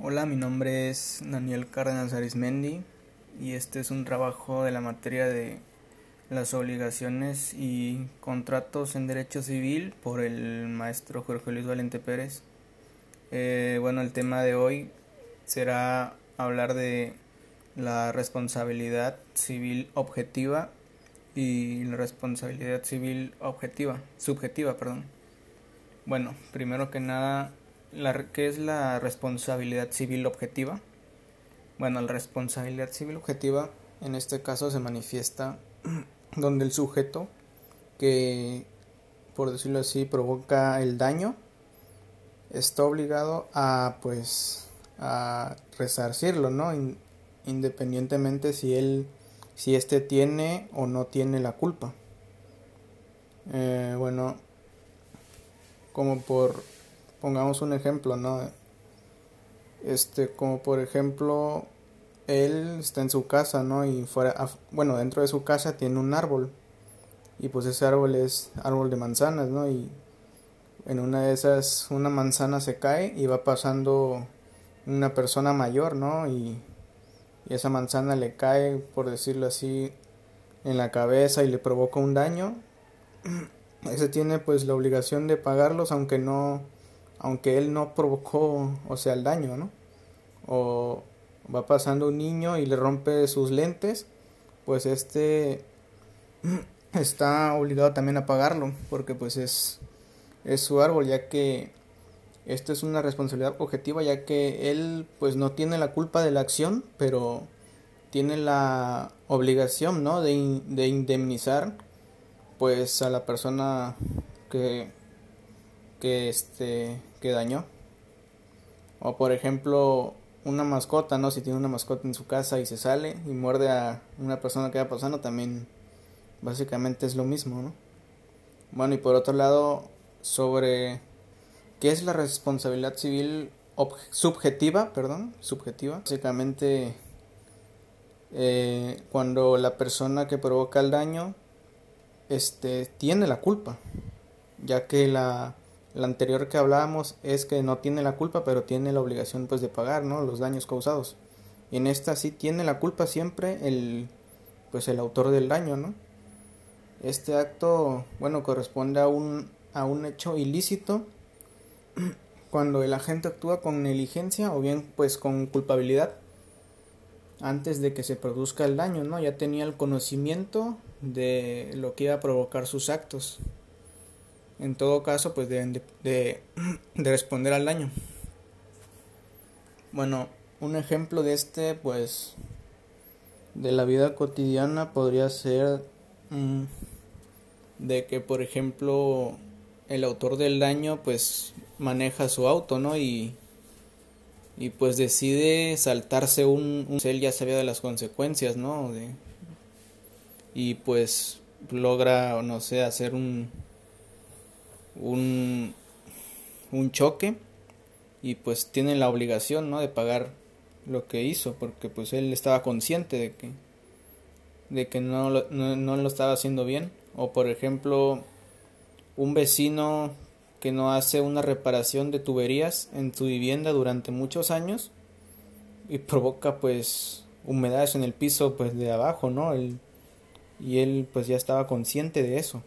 Hola, mi nombre es Daniel Cárdenas Arismendi y este es un trabajo de la materia de las obligaciones y contratos en derecho civil por el maestro Jorge Luis Valente Pérez. Eh, bueno, el tema de hoy será hablar de la responsabilidad civil objetiva y la responsabilidad civil objetiva, subjetiva, perdón. Bueno, primero que nada la, ¿Qué es la responsabilidad civil objetiva? Bueno, la responsabilidad civil objetiva en este caso se manifiesta donde el sujeto que, por decirlo así, provoca el daño está obligado a, pues, a resarcirlo, ¿no? Independientemente si él, si éste tiene o no tiene la culpa. Eh, bueno, como por pongamos un ejemplo, ¿no? Este, como por ejemplo, él está en su casa, ¿no? Y fuera, bueno, dentro de su casa tiene un árbol. Y pues ese árbol es árbol de manzanas, ¿no? Y en una de esas, una manzana se cae y va pasando una persona mayor, ¿no? Y, y esa manzana le cae, por decirlo así, en la cabeza y le provoca un daño. Ese tiene pues la obligación de pagarlos, aunque no aunque él no provocó, o sea, el daño, ¿no? O va pasando un niño y le rompe sus lentes, pues este está obligado también a pagarlo, porque pues es, es su árbol, ya que esto es una responsabilidad objetiva, ya que él pues no tiene la culpa de la acción, pero tiene la obligación, ¿no? De, de indemnizar pues a la persona que que este que dañó. O por ejemplo una mascota no si tiene una mascota en su casa y se sale y muerde a una persona que va pasando también básicamente es lo mismo no bueno y por otro lado sobre qué es la responsabilidad civil subjetiva perdón subjetiva básicamente eh, cuando la persona que provoca el daño este tiene la culpa ya que la la anterior que hablábamos es que no tiene la culpa, pero tiene la obligación pues de pagar, ¿no? Los daños causados. Y en esta sí tiene la culpa siempre el pues el autor del daño, ¿no? Este acto, bueno, corresponde a un a un hecho ilícito cuando el agente actúa con negligencia o bien pues con culpabilidad antes de que se produzca el daño, ¿no? Ya tenía el conocimiento de lo que iba a provocar sus actos en todo caso pues deben de, de, responder al daño. Bueno un ejemplo de este pues de la vida cotidiana podría ser mm, de que por ejemplo el autor del daño pues maneja su auto no y y pues decide saltarse un, él ya sabía de las consecuencias no de, y pues logra no sé hacer un un, un choque y pues tiene la obligación ¿no? de pagar lo que hizo porque pues él estaba consciente de que de que no lo, no, lo estaba haciendo bien. O por ejemplo un vecino que no hace una reparación de tuberías en tu vivienda durante muchos años y provoca pues humedades en el piso pues de abajo no y él pues ya estaba consciente de eso